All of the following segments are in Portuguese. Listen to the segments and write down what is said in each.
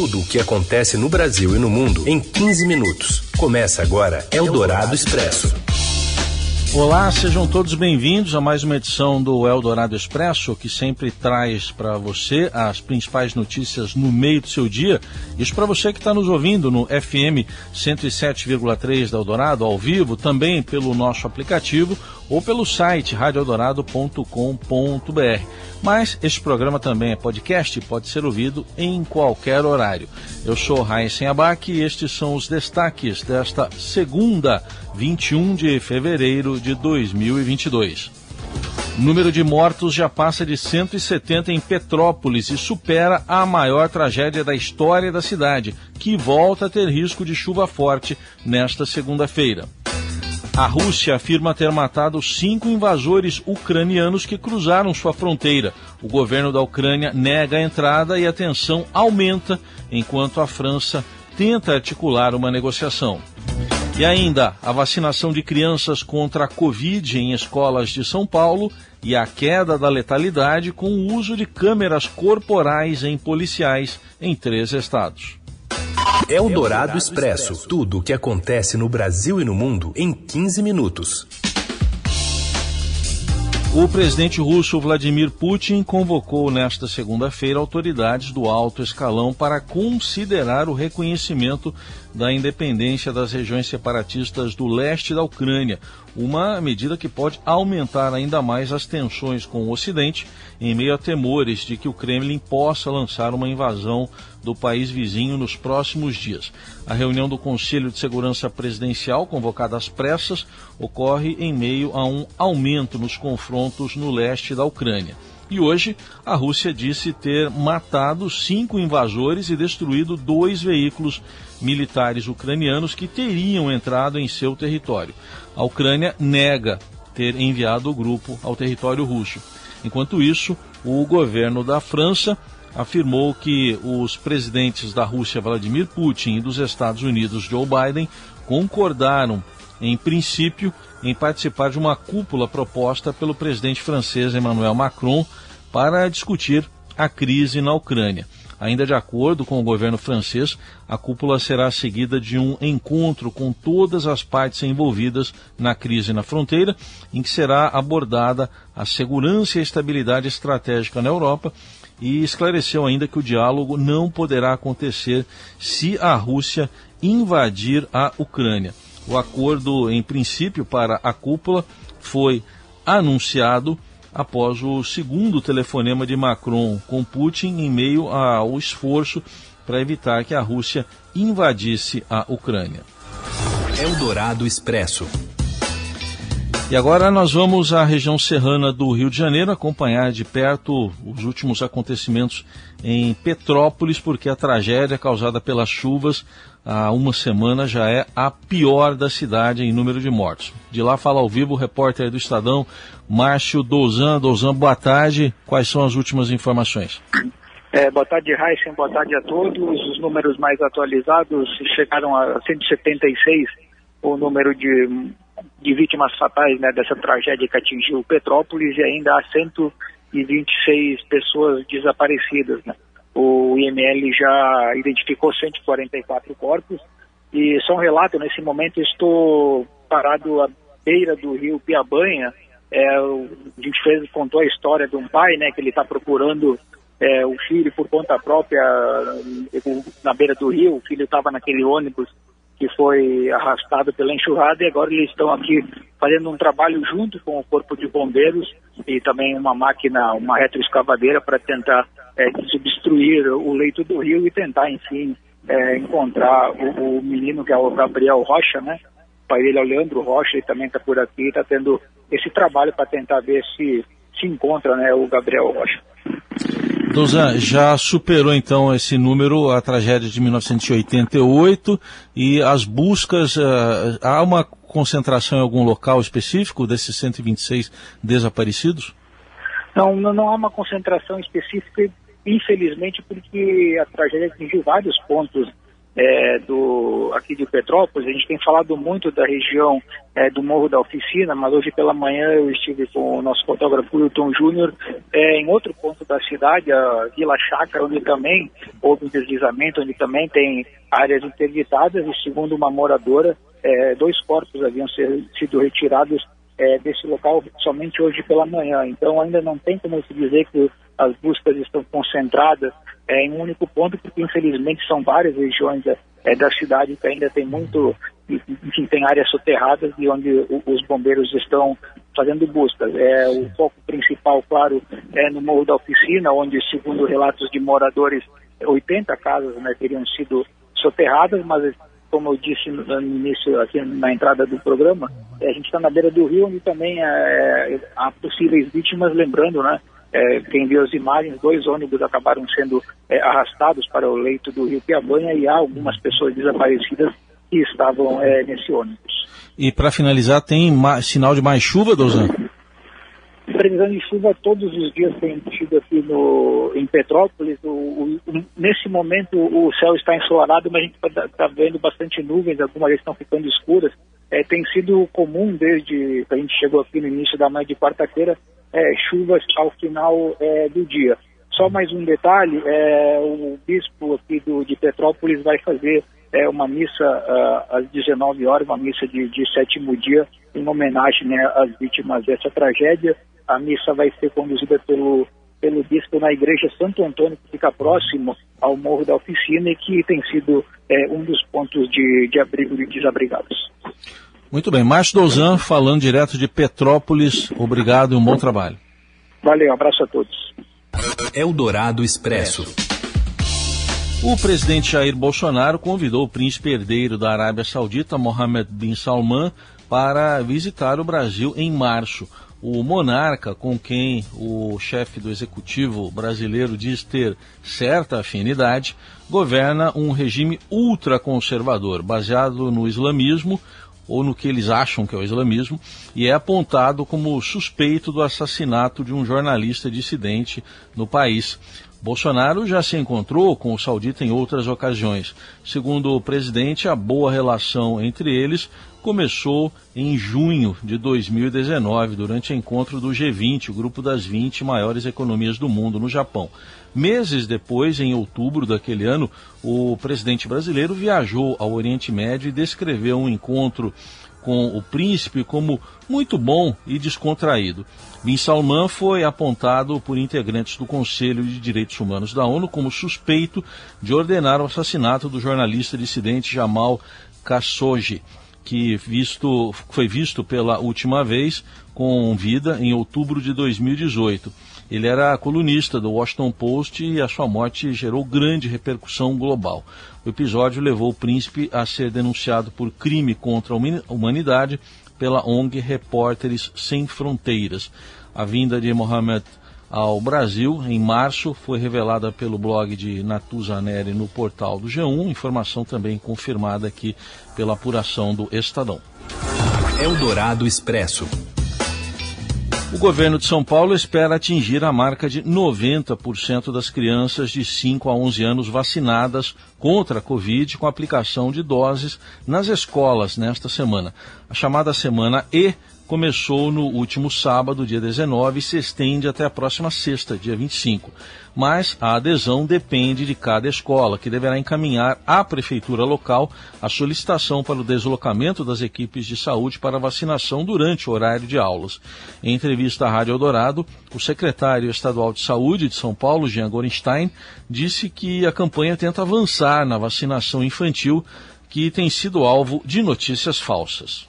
Tudo o que acontece no Brasil e no mundo em 15 minutos. Começa agora Eldorado Expresso. Olá, sejam todos bem-vindos a mais uma edição do Eldorado Expresso, que sempre traz para você as principais notícias no meio do seu dia. Isso para você que está nos ouvindo no FM 107,3 da Eldorado, ao vivo, também pelo nosso aplicativo ou pelo site radioeldorado.com.br. Mas este programa também é podcast, pode ser ouvido em qualquer horário. Eu sou Raíssen Abac e estes são os destaques desta segunda, 21 de fevereiro de 2022. O número de mortos já passa de 170 em Petrópolis e supera a maior tragédia da história da cidade, que volta a ter risco de chuva forte nesta segunda-feira. A Rússia afirma ter matado cinco invasores ucranianos que cruzaram sua fronteira. O governo da Ucrânia nega a entrada e a tensão aumenta enquanto a França tenta articular uma negociação. E ainda a vacinação de crianças contra a Covid em escolas de São Paulo e a queda da letalidade com o uso de câmeras corporais em policiais em três estados. Eldorado Expresso. Tudo o que acontece no Brasil e no mundo em 15 minutos. O presidente russo Vladimir Putin convocou nesta segunda-feira autoridades do alto escalão para considerar o reconhecimento da independência das regiões separatistas do leste da Ucrânia, uma medida que pode aumentar ainda mais as tensões com o Ocidente, em meio a temores de que o Kremlin possa lançar uma invasão do país vizinho nos próximos dias. A reunião do Conselho de Segurança Presidencial, convocada às pressas, ocorre em meio a um aumento nos confrontos no leste da Ucrânia. E hoje, a Rússia disse ter matado cinco invasores e destruído dois veículos militares ucranianos que teriam entrado em seu território. A Ucrânia nega ter enviado o grupo ao território russo. Enquanto isso, o governo da França afirmou que os presidentes da Rússia, Vladimir Putin, e dos Estados Unidos, Joe Biden, concordaram, em princípio, em participar de uma cúpula proposta pelo presidente francês Emmanuel Macron para discutir a crise na Ucrânia. Ainda de acordo com o governo francês, a cúpula será seguida de um encontro com todas as partes envolvidas na crise na fronteira, em que será abordada a segurança e a estabilidade estratégica na Europa e esclareceu ainda que o diálogo não poderá acontecer se a Rússia invadir a Ucrânia. O acordo, em princípio, para a cúpula foi anunciado após o segundo telefonema de Macron com Putin em meio ao esforço para evitar que a Rússia invadisse a Ucrânia. Eldorado Expresso. E agora nós vamos à região serrana do Rio de Janeiro acompanhar de perto os últimos acontecimentos em Petrópolis, porque a tragédia causada pelas chuvas há uma semana já é a pior da cidade em número de mortos. De lá fala ao vivo o repórter do Estadão, Márcio Douzan. Douzan, boa tarde. Quais são as últimas informações? É, boa tarde, Heisen. Boa tarde a todos. Os números mais atualizados chegaram a 176, o número de de vítimas fatais né, dessa tragédia que atingiu Petrópolis e ainda há 126 pessoas desaparecidas. Né? O IML já identificou 144 corpos e só um relato, nesse momento estou parado à beira do rio Piabanha, é, a gente fez, contou a história de um pai, né, que ele está procurando é, o filho por conta própria na beira do rio, o filho estava naquele ônibus que foi arrastado pela enxurrada e agora eles estão aqui fazendo um trabalho junto com o Corpo de Bombeiros e também uma máquina, uma retroescavadeira para tentar é, o leito do rio e tentar, enfim, é, encontrar o, o, menino que é o Gabriel Rocha, né? O pai dele é o Leandro Rocha, ele também está por aqui, está tendo esse trabalho para tentar ver se se encontra né, o Gabriel Rocha. Dozan, já superou então esse número a tragédia de 1988 e as buscas, uh, há uma concentração em algum local específico desses 126 desaparecidos? Não, não há uma concentração específica, infelizmente, porque a tragédia atingiu vários pontos é, do, aqui de Petrópolis. A gente tem falado muito da região é, do Morro da Oficina, mas hoje pela manhã eu estive com o nosso fotógrafo Wilton Júnior é, em outro ponto da cidade, a Vila Chácara, onde também houve um deslizamento, onde também tem áreas interditadas e segundo uma moradora, é, dois corpos haviam ser, sido retirados é, desse local somente hoje pela manhã. Então ainda não tem como se dizer que as buscas estão concentradas é, em um único ponto, porque infelizmente são várias regiões é, é da cidade que ainda tem muito, enfim, tem áreas soterradas e onde o, os bombeiros estão fazendo buscas. É, o foco principal, claro, é no Morro da Oficina, onde, segundo relatos de moradores, 80 casas né, teriam sido soterradas, mas como eu disse no início, aqui na entrada do programa, é, a gente está na beira do rio, onde também é, há possíveis vítimas, lembrando, né? É, quem viu as imagens, dois ônibus acabaram sendo é, arrastados para o leito do rio Piabanha e há algumas pessoas desaparecidas que estavam é, nesse ônibus. E para finalizar, tem sinal de mais chuva, Dozan? Previsão de chuva todos os dias tem tido aqui no, em Petrópolis. O, o, nesse momento o céu está ensolarado, mas a gente está tá vendo bastante nuvens, algumas estão ficando escuras. É, tem sido comum desde que a gente chegou aqui no início da manhã de quarta-feira, é, chuvas ao final é, do dia. Só mais um detalhe, é, o bispo aqui do, de Petrópolis vai fazer é, uma missa uh, às 19 horas, uma missa de, de sétimo dia, em homenagem né, às vítimas dessa tragédia. A missa vai ser conduzida pelo, pelo bispo na igreja Santo Antônio, que fica próximo ao Morro da Oficina e que tem sido é, um dos pontos de, de abrigo de desabrigados. Muito bem. Márcio Douzan, falando direto de Petrópolis. Obrigado e um bom trabalho. Valeu, um abraço a todos. Eldorado Expresso. O presidente Jair Bolsonaro convidou o príncipe herdeiro da Arábia Saudita, Mohammed bin Salman, para visitar o Brasil em março o monarca com quem o chefe do executivo brasileiro diz ter certa afinidade, governa um regime ultraconservador, baseado no islamismo, ou no que eles acham que é o islamismo, e é apontado como suspeito do assassinato de um jornalista dissidente no país. Bolsonaro já se encontrou com o saudita em outras ocasiões. Segundo o presidente, a boa relação entre eles começou em junho de 2019, durante o encontro do G20, o grupo das 20 maiores economias do mundo, no Japão. Meses depois, em outubro daquele ano, o presidente brasileiro viajou ao Oriente Médio e descreveu um encontro com o príncipe como muito bom e descontraído. Bin Salman foi apontado por integrantes do Conselho de Direitos Humanos da ONU como suspeito de ordenar o assassinato do jornalista dissidente Jamal Khashoggi que visto, foi visto pela última vez com vida em outubro de 2018. Ele era colunista do Washington Post e a sua morte gerou grande repercussão global. O episódio levou o príncipe a ser denunciado por crime contra a humanidade pela ONG Repórteres Sem Fronteiras. A vinda de Mohamed ao Brasil em março foi revelada pelo blog de Natuza Neri no portal do G1, informação também confirmada aqui pela apuração do Estadão. Eldorado Expresso. O governo de São Paulo espera atingir a marca de 90% das crianças de 5 a 11 anos vacinadas contra a Covid com aplicação de doses nas escolas nesta semana. A chamada semana E começou no último sábado, dia 19, e se estende até a próxima sexta, dia 25. Mas a adesão depende de cada escola, que deverá encaminhar à prefeitura local a solicitação para o deslocamento das equipes de saúde para vacinação durante o horário de aulas. Em entrevista à Rádio Eldorado, o secretário estadual de saúde de São Paulo, Jean Gorenstein, disse que a campanha tenta avançar na vacinação infantil, que tem sido alvo de notícias falsas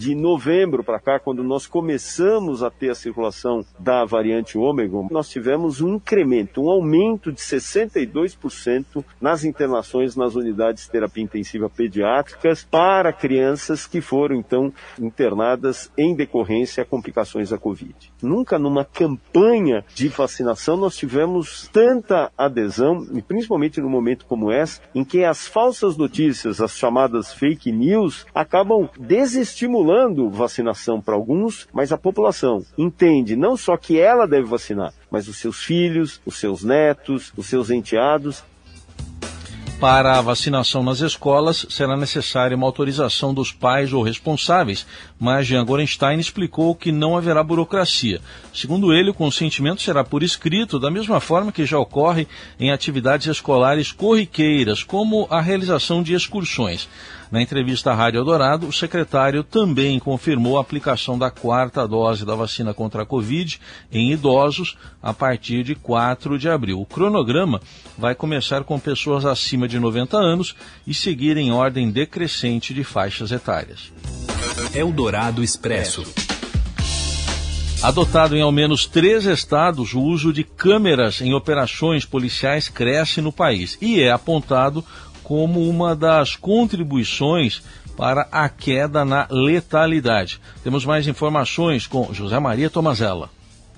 de novembro para cá, quando nós começamos a ter a circulação da variante Ômega, nós tivemos um incremento, um aumento de 62% nas internações nas unidades de terapia intensiva pediátricas para crianças que foram então internadas em decorrência a complicações da Covid. Nunca numa campanha de vacinação nós tivemos tanta adesão, e principalmente num momento como esse, em que as falsas notícias, as chamadas fake news, acabam desestimulando estimulando vacinação para alguns, mas a população entende não só que ela deve vacinar, mas os seus filhos, os seus netos, os seus enteados Para a vacinação nas escolas, será necessária uma autorização dos pais ou responsáveis, mas Jean Gorenstein explicou que não haverá burocracia. Segundo ele, o consentimento será por escrito, da mesma forma que já ocorre em atividades escolares corriqueiras, como a realização de excursões. Na entrevista à Rádio Eldorado, o secretário também confirmou a aplicação da quarta dose da vacina contra a Covid em idosos a partir de 4 de abril. O cronograma vai começar com pessoas acima de 90 anos e seguir em ordem decrescente de faixas etárias. Eldorado Expresso. Adotado em ao menos três estados, o uso de câmeras em operações policiais cresce no país e é apontado como uma das contribuições para a queda na letalidade. Temos mais informações com José Maria Tomazella.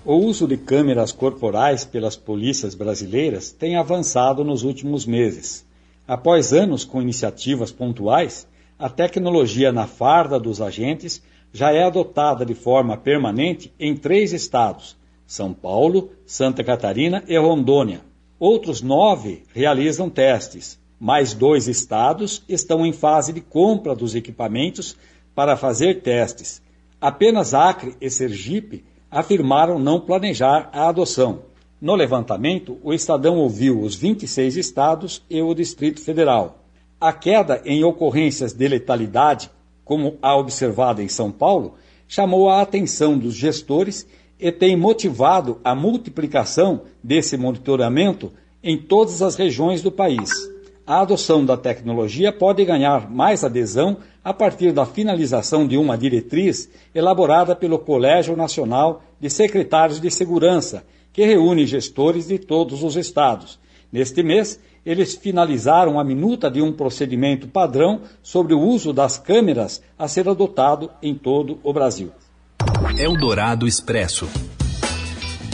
O uso de câmeras corporais pelas polícias brasileiras tem avançado nos últimos meses. Após anos com iniciativas pontuais, a tecnologia na farda dos agentes já é adotada de forma permanente em três estados: São Paulo, Santa Catarina e Rondônia. Outros nove realizam testes, mais dois estados estão em fase de compra dos equipamentos para fazer testes. Apenas Acre e Sergipe afirmaram não planejar a adoção. No levantamento, o Estadão ouviu os 26 estados e o Distrito Federal. A queda em ocorrências de letalidade, como a observada em São Paulo, chamou a atenção dos gestores e tem motivado a multiplicação desse monitoramento em todas as regiões do país a adoção da tecnologia pode ganhar mais adesão a partir da finalização de uma diretriz elaborada pelo Colégio Nacional de Secretários de Segurança, que reúne gestores de todos os estados. Neste mês, eles finalizaram a minuta de um procedimento padrão sobre o uso das câmeras a ser adotado em todo o Brasil. Eldorado Expresso.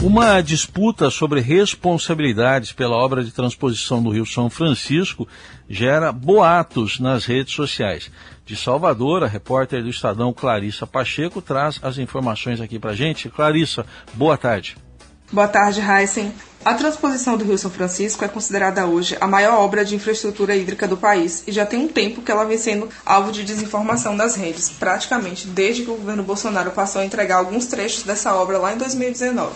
Uma disputa sobre responsabilidades pela obra de transposição do Rio São Francisco gera boatos nas redes sociais. De Salvador, a repórter do Estadão Clarissa Pacheco traz as informações aqui para gente. Clarissa, boa tarde. Boa tarde, Heisen. A transposição do Rio São Francisco é considerada hoje a maior obra de infraestrutura hídrica do país e já tem um tempo que ela vem sendo alvo de desinformação das redes, praticamente desde que o governo Bolsonaro passou a entregar alguns trechos dessa obra lá em 2019.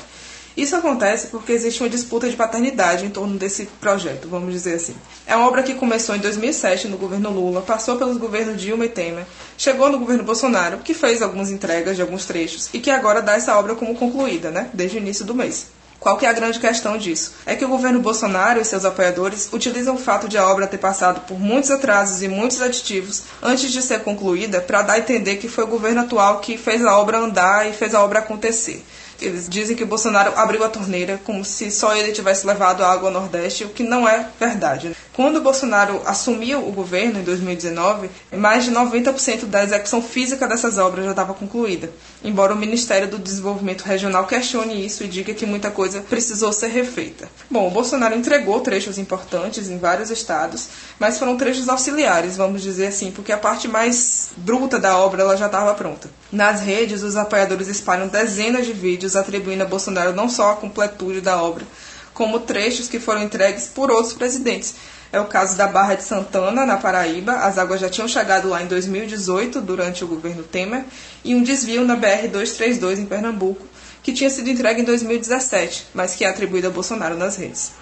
Isso acontece porque existe uma disputa de paternidade em torno desse projeto, vamos dizer assim. É uma obra que começou em 2007 no governo Lula, passou pelos governos Dilma e Temer, chegou no governo Bolsonaro, que fez algumas entregas de alguns trechos e que agora dá essa obra como concluída, né, desde o início do mês. Qual que é a grande questão disso? É que o governo Bolsonaro e seus apoiadores utilizam o fato de a obra ter passado por muitos atrasos e muitos aditivos antes de ser concluída para dar a entender que foi o governo atual que fez a obra andar e fez a obra acontecer. Eles dizem que o Bolsonaro abriu a torneira como se só ele tivesse levado a água ao Nordeste, o que não é verdade. Quando o Bolsonaro assumiu o governo em 2019, mais de 90% da execução física dessas obras já estava concluída, embora o Ministério do Desenvolvimento Regional questione isso e diga que muita coisa precisou ser refeita. Bom, o Bolsonaro entregou trechos importantes em vários estados, mas foram trechos auxiliares, vamos dizer assim, porque a parte mais bruta da obra ela já estava pronta. Nas redes, os apoiadores espalham dezenas de vídeos atribuindo a Bolsonaro não só a completude da obra, como trechos que foram entregues por outros presidentes. É o caso da Barra de Santana, na Paraíba. As águas já tinham chegado lá em 2018, durante o governo Temer, e um desvio na BR-232, em Pernambuco, que tinha sido entregue em 2017, mas que é atribuído a Bolsonaro nas redes.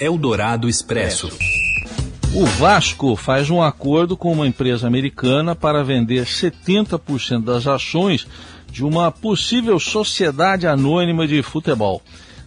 Eldorado Expresso. O Vasco faz um acordo com uma empresa americana para vender 70% das ações de uma possível sociedade anônima de futebol.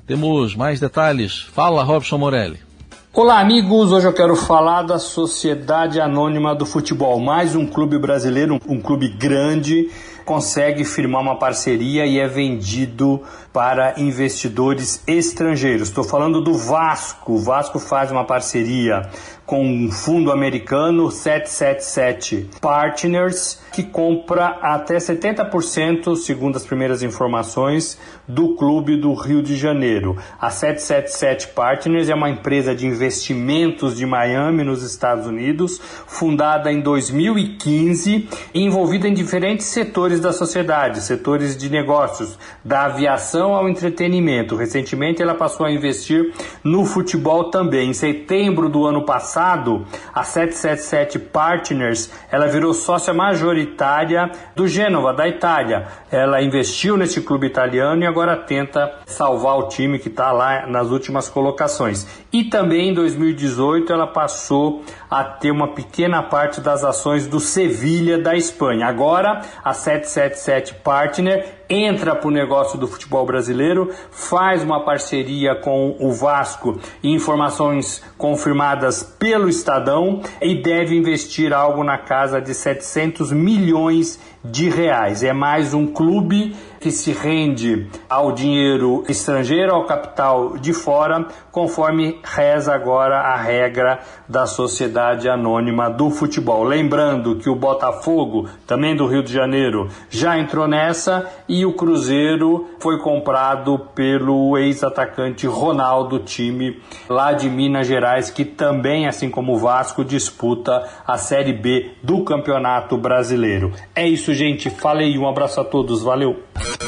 Temos mais detalhes. Fala, Robson Morelli. Olá, amigos. Hoje eu quero falar da Sociedade Anônima do Futebol, mais um clube brasileiro, um clube grande consegue firmar uma parceria e é vendido para investidores estrangeiros. Estou falando do Vasco. O Vasco faz uma parceria com um fundo americano 777 Partners que compra até 70%, segundo as primeiras informações, do clube do Rio de Janeiro. A 777 Partners é uma empresa de investimentos de Miami, nos Estados Unidos, fundada em 2015 e envolvida em diferentes setores da sociedade, setores de negócios, da aviação atenção ao entretenimento. Recentemente ela passou a investir no futebol também. Em setembro do ano passado, a 777 Partners, ela virou sócia majoritária do Gênova, da Itália. Ela investiu nesse clube italiano e agora tenta salvar o time que está lá nas últimas colocações. E também em 2018 ela passou a ter uma pequena parte das ações do Sevilha da Espanha. Agora a 777 Partner entra para o negócio do futebol brasileiro, faz uma parceria com o Vasco informações confirmadas pelo Estadão e deve investir algo na casa de 700 milhões de reais. É mais um clube que se rende ao dinheiro estrangeiro, ao capital de fora, conforme reza agora a regra da Sociedade Anônima do Futebol. Lembrando que o Botafogo, também do Rio de Janeiro, já entrou nessa e o Cruzeiro foi comprado pelo ex-atacante Ronaldo, time lá de Minas Gerais, que também, assim como o Vasco, disputa a Série B do Campeonato Brasileiro. É isso, gente. Falei, um abraço a todos, valeu!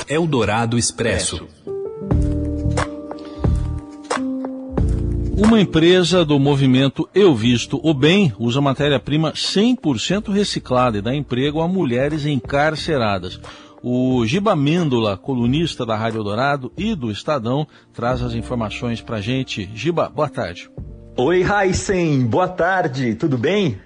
Eldorado Expresso. Uma empresa do movimento Eu Visto o Bem usa matéria-prima 100% reciclada e dá emprego a mulheres encarceradas. O Giba Mêndola, colunista da Rádio Eldorado e do Estadão, traz as informações para gente. Giba, boa tarde. Oi, Heisen, boa tarde, tudo bem?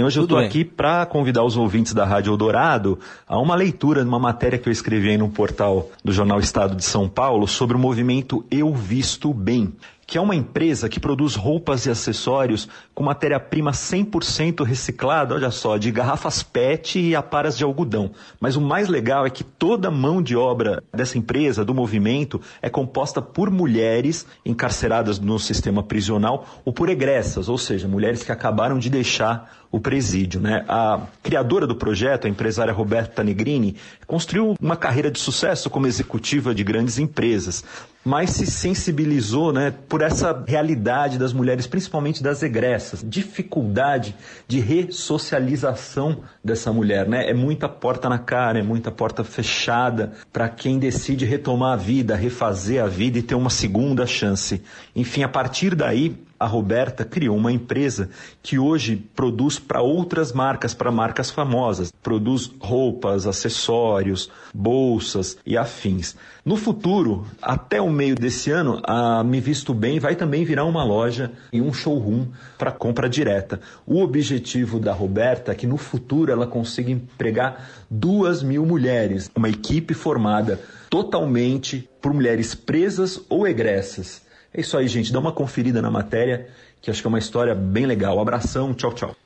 Hoje eu estou aqui para convidar os ouvintes da Rádio Eldorado a uma leitura de uma matéria que eu escrevi aí no portal do Jornal Estado de São Paulo sobre o movimento Eu Visto Bem que é uma empresa que produz roupas e acessórios com matéria-prima 100% reciclada, olha só, de garrafas PET e aparas de algodão. Mas o mais legal é que toda mão de obra dessa empresa, do movimento, é composta por mulheres encarceradas no sistema prisional ou por egressas, ou seja, mulheres que acabaram de deixar o presídio. Né? A criadora do projeto, a empresária Roberta Negrini, construiu uma carreira de sucesso como executiva de grandes empresas mas se sensibilizou né, por essa realidade das mulheres, principalmente das egressas, dificuldade de ressocialização dessa mulher. Né? É muita porta na cara, é muita porta fechada para quem decide retomar a vida, refazer a vida e ter uma segunda chance. Enfim, a partir daí, a Roberta criou uma empresa que hoje produz para outras marcas, para marcas famosas. Produz roupas, acessórios, bolsas e afins. No futuro, até o meio desse ano, a Me Visto Bem vai também virar uma loja e um showroom para compra direta. O objetivo da Roberta é que no futuro ela consiga empregar duas mil mulheres, uma equipe formada totalmente por mulheres presas ou egressas. É isso aí, gente. Dá uma conferida na matéria, que acho que é uma história bem legal. Abração, tchau, tchau.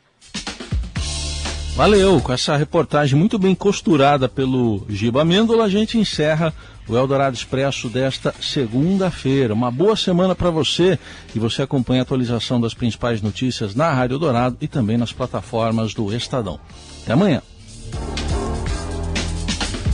Valeu, com essa reportagem muito bem costurada pelo Giba Mêndola, a gente encerra o Eldorado Expresso desta segunda-feira. Uma boa semana para você e você acompanha a atualização das principais notícias na Rádio Dourado e também nas plataformas do Estadão. Até amanhã.